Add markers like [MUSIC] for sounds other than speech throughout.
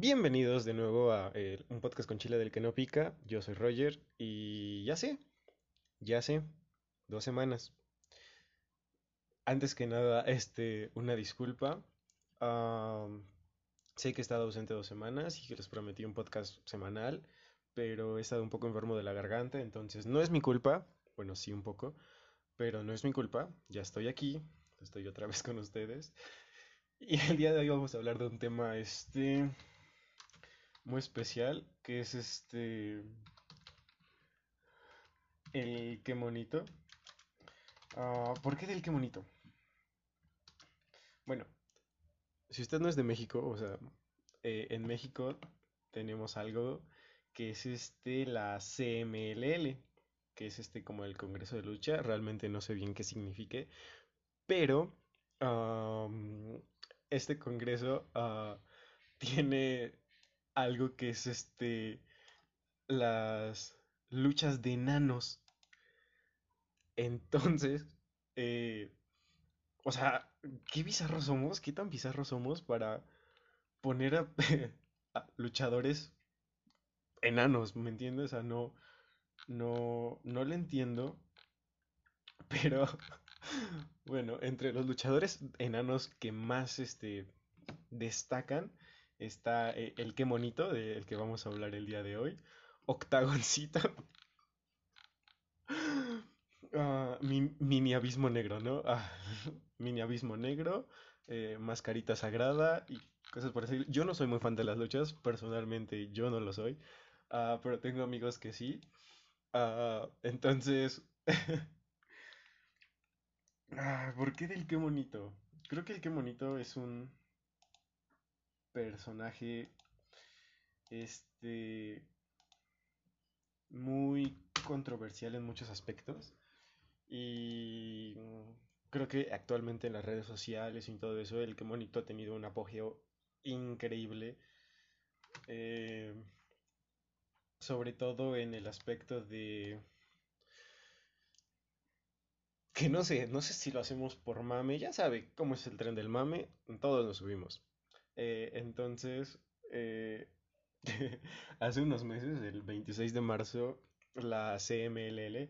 Bienvenidos de nuevo a eh, un podcast con chile del que no pica. Yo soy Roger y ya sé, ya sé, dos semanas. Antes que nada, este, una disculpa. Sé que he estado ausente dos semanas y que les prometí un podcast semanal, pero he estado un poco enfermo de la garganta, entonces no es mi culpa. Bueno, sí un poco, pero no es mi culpa. Ya estoy aquí, estoy otra vez con ustedes. Y el día de hoy vamos a hablar de un tema, este, muy especial, que es este, el qué monito. Ah, ¿por qué del qué monito? Bueno, si usted no es de México, o sea, eh, en México tenemos algo que es este, la CMLL, que es este como el Congreso de Lucha, realmente no sé bien qué signifique, pero este congreso ah, [LAUGHS] tiene algo que es este, las luchas de enanos. Entonces, [LAUGHS] eh, o sea, qué bizarros somos, qué tan bizarros somos para poner a, [LAUGHS] luchadores enanos, ¿me entiendes? O sea, no, no, no le entiendo, [LAUGHS] pero bueno, entre los luchadores enanos que más este, destacan está eh, el qué monito, del que vamos a hablar el día de hoy, Octagoncito, [LAUGHS] ah, mi- mini abismo negro, ¿no? Ah, [LAUGHS] mini abismo negro, eh, mascarita sagrada y cosas por así. Yo no soy muy fan de las luchas, personalmente yo no lo soy, ah, pero tengo amigos que sí. Entonces, [LAUGHS] ah, ¿por qué del qué monito? Creo que el qué monito es un personaje, este, muy controversial en muchos aspectos. Y creo que actualmente en las redes sociales y todo eso, el que Monito ha tenido un apogeo increíble. eh, sobre todo en el aspecto de que no sé, no sé si lo hacemos por mame, ya sabe cómo es el tren del mame, todos nos subimos. Eh, entonces, eh, [LAUGHS] hace unos meses, el 26 de marzo, la CMLL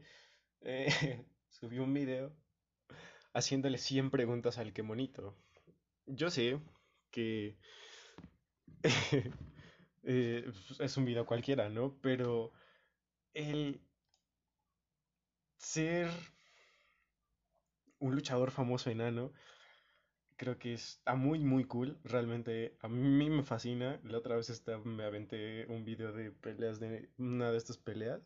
eh, [LAUGHS] subió un video haciéndole 100 preguntas al que monito. Yo sé que [LAUGHS] eh, es un video cualquiera, ¿no? Pero el ser un luchador famoso enano creo que está muy muy cool. Realmente a mí me fascina. La otra vez esta- me aventé un video de peleas de una de estas peleas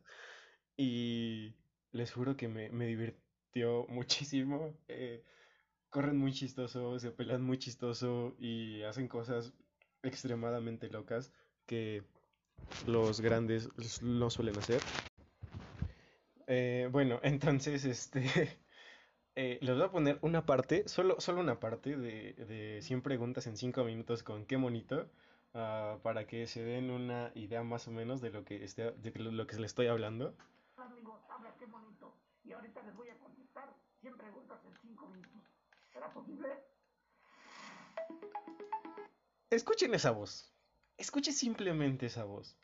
y les juro que me, me divirtió [LAUGHS] muchísimo. Eh, corren muy chistoso, se pelean muy chistoso y hacen cosas extremadamente locas que los grandes no suelen hacer. Eh, bueno, [LAUGHS] entonces, este, eh, les voy a poner una parte, solo, solo una parte de, de 100 preguntas en 5 minutos con qué monito, ah, para que se den una idea más o menos de lo que, esté, de lo que les estoy hablando. amigos, habla qué bonito. Y ahorita les voy a contestar 100 preguntas en 5 minutos. ¿Será posible? Escuchen esa voz, escuchen simplemente esa voz.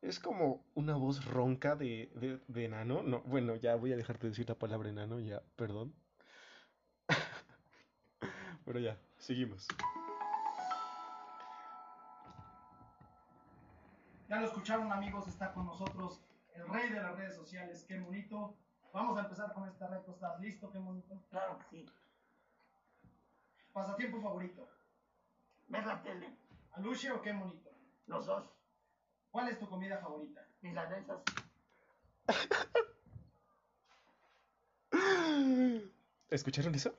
Es como una voz ronca de, de, de enano. No, bueno, ya voy a dejar de decir la palabra enano, ya, perdón. [LAUGHS] Pero ya, seguimos. Ya lo escucharon amigos, está con nosotros el rey de las redes sociales, qué bonito. Vamos a empezar con este reto, ¿estás listo? Qué bonito. Claro que sí. Pasatiempo favorito, Ver la tele, Aluche o qué bonito. los dos, ¿Cuál es tu comida favorita? milanesas, [LAUGHS] ¿Escucharon eso?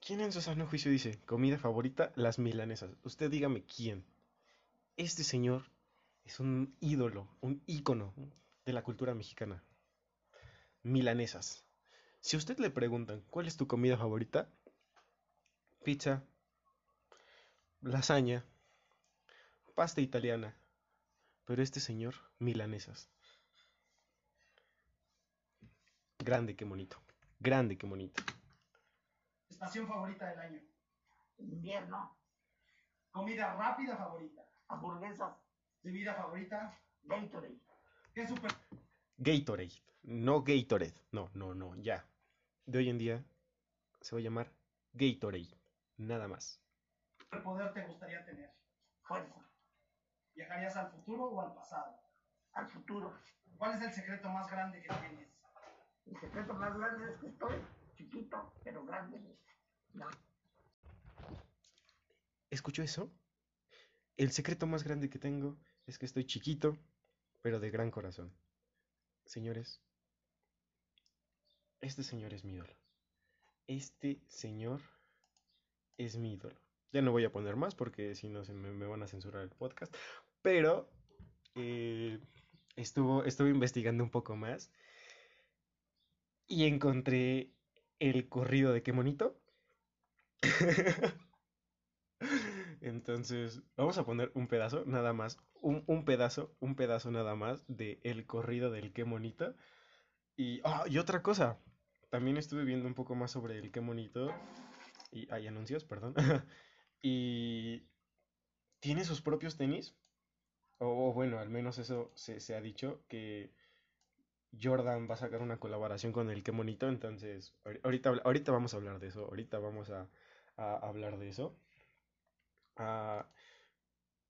¿Quién en su sano juicio dice, comida favorita, las milanesas? Usted dígame quién. Este señor es un ídolo, un ícono de la cultura mexicana. Milanesas. Si a usted le preguntan, ¿cuál es tu comida favorita? Pizza, lasaña, pasta italiana. Pero este señor, milanesas. Grande, qué bonito. Grande, qué bonito. Estación favorita del año. invierno, Comida rápida favorita. hamburguesas, Bebida favorita. Gatorade. ¿Qué super Gatorade, no Gatorade. No, no, no, ya. De hoy en día se va a llamar Gatorade, nada más. poder te gustaría tener? Fuerza. ¿Viajarías al futuro o al pasado? Al futuro. ¿Cuál es el secreto más grande que tienes? El secreto más grande es que estoy chiquito, pero grande. Ya. ¿Escuchó eso? El secreto más grande que tengo es que estoy chiquito, pero de gran corazón. Señores, este señor es mi ídolo. Este señor es mi ídolo. Ya no voy a poner más porque si no se me, van a censurar el podcast. Pero eh, estuvo, estuve investigando un poco más y encontré el corrido de qué monito. [LAUGHS] Entonces, vamos a poner un pedazo, nada más. Un, un pedazo, un pedazo nada más de el corrido del qué monito. Y, ah, y otra cosa, también estuve viendo un poco más sobre el qué monito. Y hay anuncios, perdón. [LAUGHS] y tiene sus propios tenis. O bueno, al menos eso se, se ha dicho, que Jordan va a sacar una colaboración con el qué monito. Entonces, ahori- ahorita, ahorita vamos a hablar de eso. Ahorita vamos a, a hablar de eso. Ah,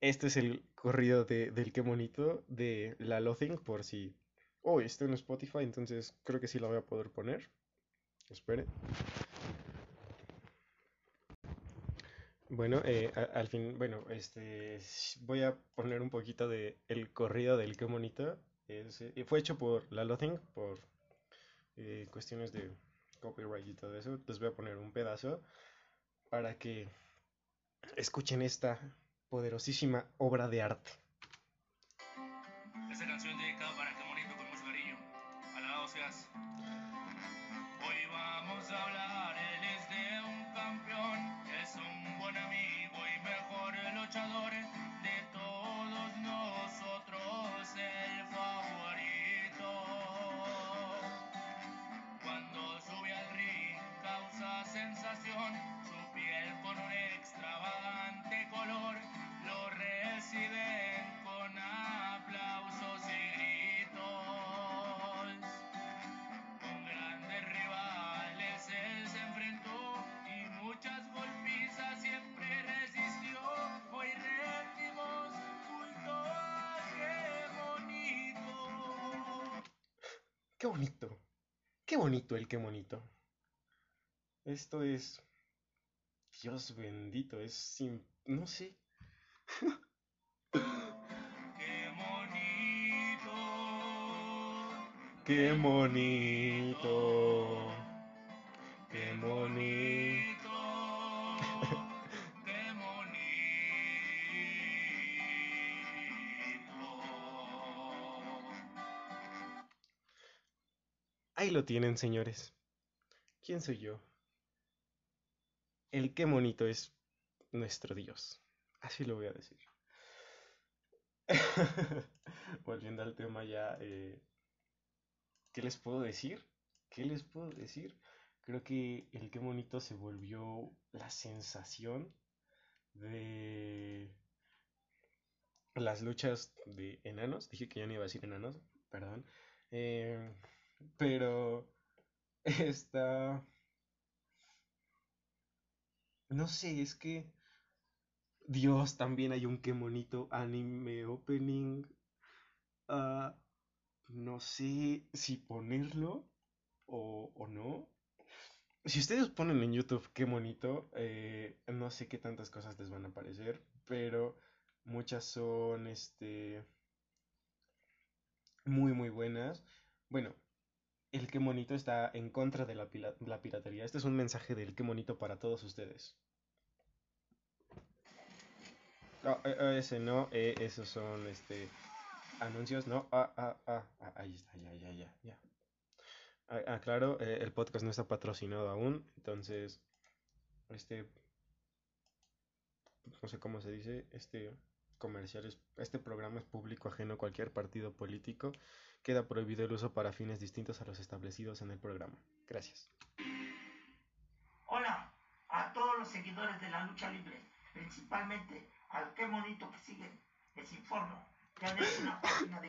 este es el corrido de, del qué bonito de La Lothing por si... Oh, está en Spotify, entonces creo que sí la voy a poder poner. Espere. Bueno, eh, a- al fin, bueno, este, voy a poner un poquito de el corrido del qué bonito. Es, eh, fue hecho por La Lothing por eh, cuestiones de copyright y todo eso. Les voy a poner un pedazo para que escuchen esta poderosísima obra de arte. Esta canción dedicada para que monito con mucho cariño. Alabado seas. Hoy vamos a hablar, su piel con un extravagante color lo reciben con aplausos y gritos. Con grandes rivales él se enfrentó y muchas golpizas siempre resistió. Hoy rendimos culto qué bonito. ¡Qué bonito! ¡Qué bonito el qué bonito! Esto es... Dios bendito, es sin... no sé. Qué bonito. ¡Qué bonito! ¡Qué bonito! [LAUGHS] Qué bonito. Ahí lo tienen, señores. ¿Quién soy yo? El qué bonito es nuestro Dios. Así lo voy a decir. [LAUGHS] Volviendo al tema ya, eh, ¿qué les puedo decir? ¿Qué les puedo decir? Creo que el qué bonito se volvió la sensación de las luchas de enanos. Dije que ya no iba a decir enanos, perdón. Eh, pero [LAUGHS] está... No sé, es que... Dios, también hay un qué bonito anime opening. Ah, no sé si ponerlo o, o no. Si ustedes ponen en YouTube qué bonito, eh, no sé qué tantas cosas les van a aparecer, pero muchas son este muy muy buenas. Bueno, el qué bonito está en contra de la, piratería. Este es un mensaje del qué bonito para todos ustedes. Eh, ese no, eh, esos son este anuncios, no. Ah, ah, ah, ah, ahí está, ya, ya, ya, ya. Ah, claro, eh, el podcast no está patrocinado aún, entonces, este, no sé cómo se dice, este comercial es, este programa es público ajeno a cualquier partido político. Queda prohibido el uso para fines distintos a los establecidos en el programa. Gracias. Hola a todos los seguidores de la lucha libre, principalmente al qué bonito que sigue Les informo que una página de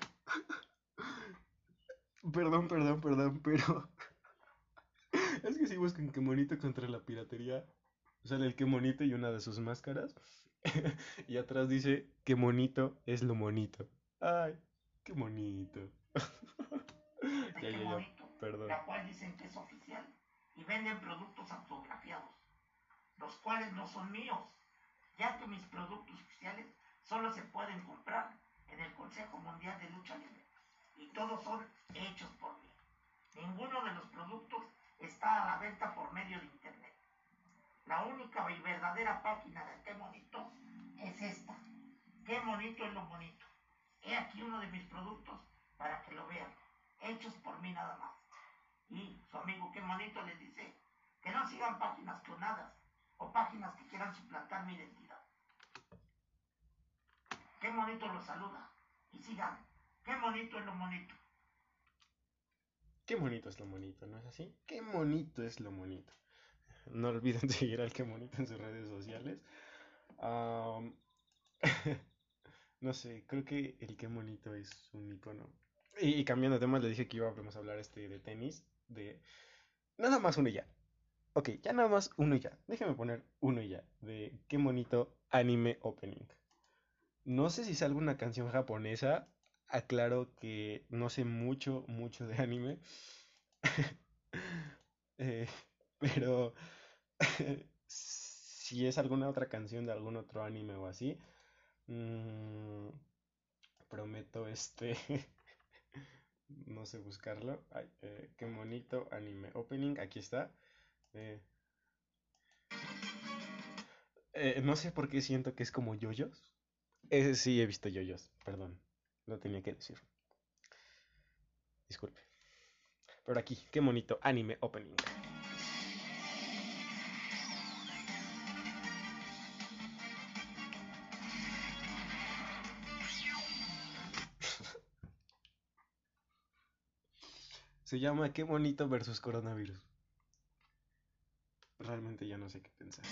Perdón, perdón, perdón, pero... [LAUGHS] Es que si buscan que monito contra la piratería, sale el que monito y una de sus máscaras. [LAUGHS] Y atrás dice que monito es lo monito. Ay, qué bonito. de [LAUGHS] Ya, ya, Qué perdón. la cual dicen que es oficial y venden productos autografiados, los cuales no son míos, ya que mis productos oficiales solo se pueden comprar en el Consejo Mundial de Lucha Libre y todos son hechos por mí. Ninguno de los productos está a la venta por medio de internet. La única y verdadera página de Qué Bonito es esta. Qué bonito es lo bonito. He aquí uno de mis productos para que lo vean. Hechos por mí nada más. Y su amigo Qué bonito les dice que no sigan páginas clonadas o páginas que quieran suplantar mi identidad. Qué bonito los saluda. Y sigan. Qué bonito es lo bonito. Qué bonito es lo bonito, ¿no es así? Qué bonito es lo bonito. No olviden [LAUGHS] seguir al Qué bonito en sus redes sociales. [LAUGHS] No sé, creo que el Qué bonito es un icono. Y, cambiando de tema, le dije que íbamos a hablar este de tenis, de nada más uno y ya. Ok, ya nada más uno y ya. Déjeme poner uno y ya, de Qué bonito anime opening. No sé si es alguna canción japonesa. Aclaro que no sé mucho, mucho de anime. [LAUGHS] Eh, pero [LAUGHS] si es alguna otra canción de algún otro anime o así, mm, prometo este, [LAUGHS] no sé buscarlo. Ay, eh, qué bonito anime opening, aquí está. Eh, eh, no sé por qué siento que es como yoyos. Sí, he visto yoyos, perdón, lo tenía que decir. Disculpe. Pero aquí, qué bonito anime opening. Se llama Qué bonito versus coronavirus. Realmente ya no sé qué pensar.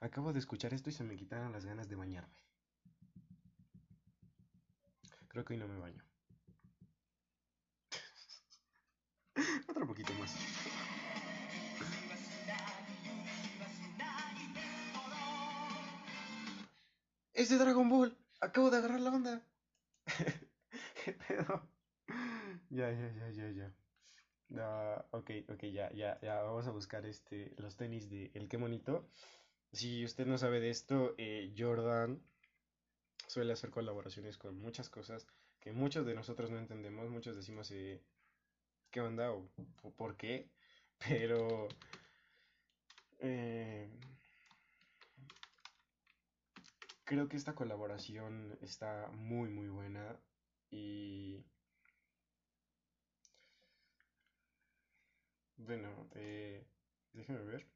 Acabo de escuchar esto y se me quitaron las ganas de bañarme. Creo que hoy no me baño. [LAUGHS] Otro poquito más. ¡Es de Dragon Ball! Acabo de agarrar la onda. [LAUGHS] ¿Qué pedo? Ya, ya, ya, ya, ya. Ah, ok, ok, ya, ya, ya. Vamos a buscar este, los tenis de El Qué Monito. Si usted no sabe de esto, eh, Jordan suele hacer colaboraciones con muchas cosas que muchos de nosotros no entendemos. Muchos decimos, eh, ¿qué onda? O, ¿por qué? Pero... eh, creo que esta colaboración está muy, muy buena. Y... Bueno, eh, déjeme ver.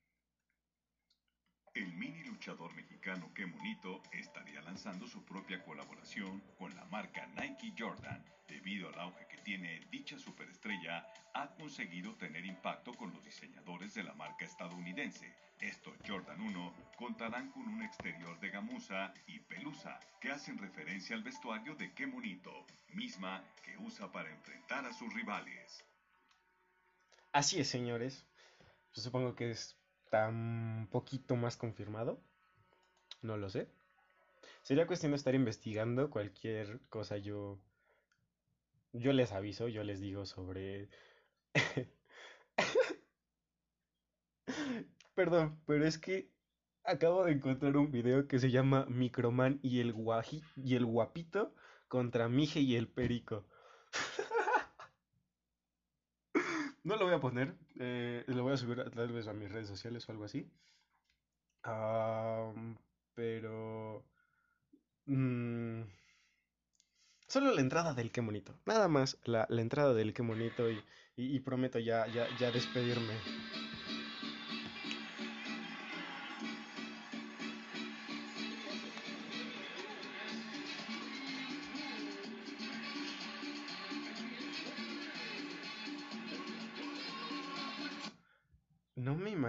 El mini luchador mexicano Que Monito estaría lanzando su propia colaboración con la marca Nike Jordan. Debido al auge que tiene dicha superestrella, ha conseguido tener impacto con los diseñadores de la marca estadounidense. Estos Jordan 1 contarán con un exterior de gamuza y pelusa que hacen referencia al vestuario de Que Monito, misma que usa para enfrentar a sus rivales. Así es, señores. Supongo que está un poquito más confirmado. No lo sé. Sería cuestión de estar investigando cualquier cosa. Yo, yo les aviso, yo les digo sobre... [LAUGHS] Perdón, pero es que acabo de encontrar un video que se llama Microman y el, guaji- y el guapito contra Mije y el perico. [LAUGHS] No lo voy a poner, eh, lo voy a subir a- tal vez a mis redes sociales o algo así. Pero... mm, solo la entrada del qué bonito. Nada más la, la entrada del qué bonito y, y- y prometo ya, ya, ya despedirme.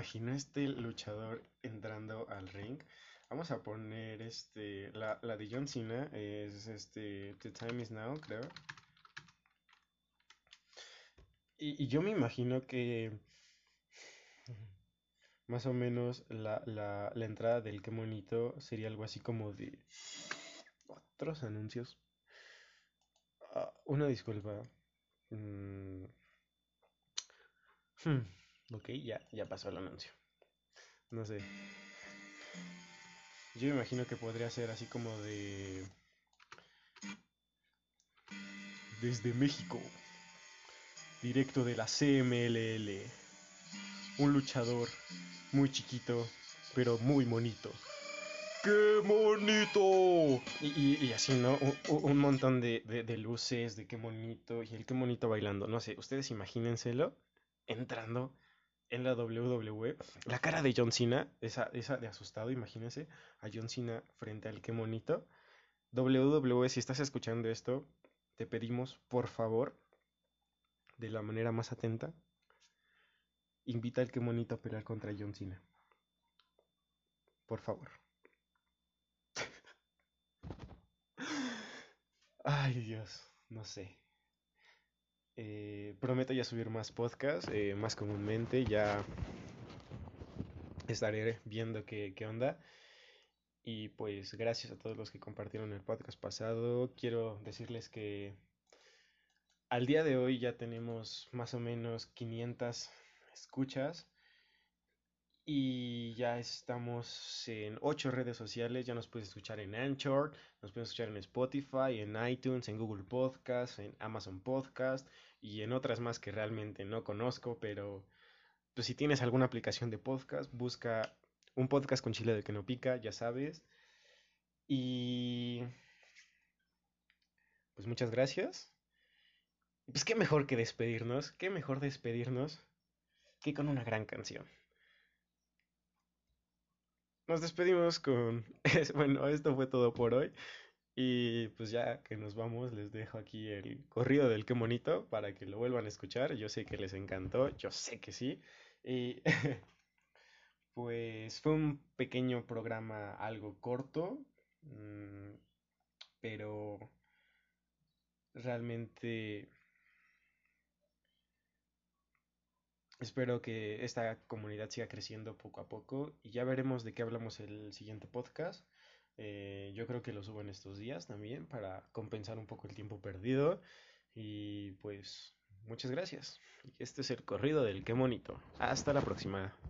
Imagino este luchador entrando al ring. Vamos a poner este la, la de John Cena es este The Time Is Now, creo. Y, y yo me imagino que más o menos la, la, la entrada del Qué Monito sería algo así como de otros anuncios. Ah, una disculpa. Mm, hmm, ok, ya, ya pasó el anuncio. No sé. Yo me imagino que podría ser así como de... Desde México. Directo de la CMLL. Un luchador muy chiquito, pero muy bonito. ¡Qué bonito! Y, y- y así, ¿no? Un, un montón de, de- luces, de qué bonito, y el qué bonito bailando. No sé, ustedes imagínenselo entrando en la WWE. La cara de John Cena, esa, esa de asustado, imagínense a John Cena frente al qué bonito. WWE, si estás escuchando esto, te pedimos, por favor, de la manera más atenta, invita al qué bonito a pelear contra John Cena. Por favor. [LAUGHS] Ay, Dios, no sé. Eh, prometo ya subir más podcasts, eh, más comúnmente, ya estaré viendo qué, qué onda. Y pues gracias a todos los que compartieron el podcast pasado. Quiero decirles que al día de hoy ya tenemos más o menos 500 escuchas y ya estamos en 8 redes sociales. Ya nos puedes escuchar en Anchor, nos puedes escuchar en Spotify, en iTunes, en Google Podcast, en Amazon Podcast y en otras más que realmente no conozco, pero pues si tienes alguna aplicación de podcast, busca un podcast con chile de que no pica, ya sabes. Y pues muchas gracias. Pues qué mejor que despedirnos, qué mejor despedirnos que con una gran canción. Nos despedimos con... [LAUGHS] Bueno, esto fue todo por hoy. Y pues ya que nos vamos, les dejo aquí el corrido del qué bonito para que lo vuelvan a escuchar. Yo sé que les encantó, yo sé que sí. Y [LAUGHS] pues fue un pequeño programa algo corto, mm, pero realmente espero que esta comunidad siga creciendo poco a poco y ya veremos de qué hablamos el siguiente podcast. Eh, yo creo que lo subo en estos días también para compensar un poco el tiempo perdido. Y pues muchas gracias. Este es el corrido del qué bonito. Hasta la próxima.